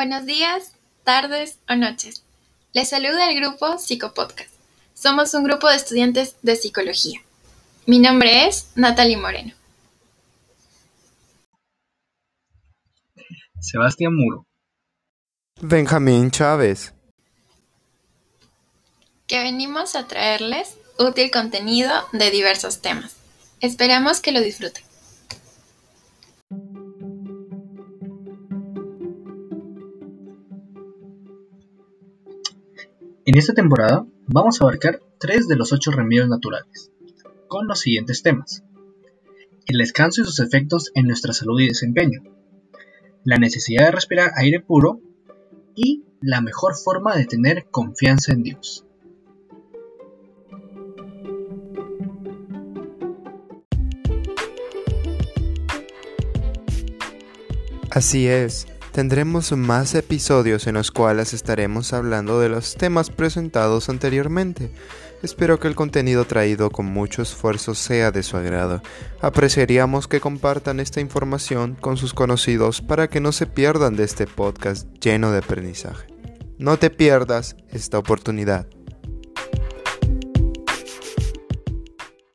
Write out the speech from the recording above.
Buenos días, tardes o noches. Les saluda el grupo Psicopodcast. Somos un grupo de estudiantes de psicología. Mi nombre es Natalie Moreno. Sebastián Muro. Benjamín Chávez. Que venimos a traerles útil contenido de diversos temas. Esperamos que lo disfruten. En esta temporada vamos a abarcar tres de los ocho remedios naturales, con los siguientes temas. El descanso y sus efectos en nuestra salud y desempeño. La necesidad de respirar aire puro y la mejor forma de tener confianza en Dios. Así es, tendremos más episodios en los cuales estaremos hablando de los temas presentados anteriormente. Espero que el contenido traído con mucho esfuerzo sea de su agrado. Apreciaríamos que compartan esta información con sus conocidos para que no se pierdan de este podcast lleno de aprendizaje. No te pierdas esta oportunidad.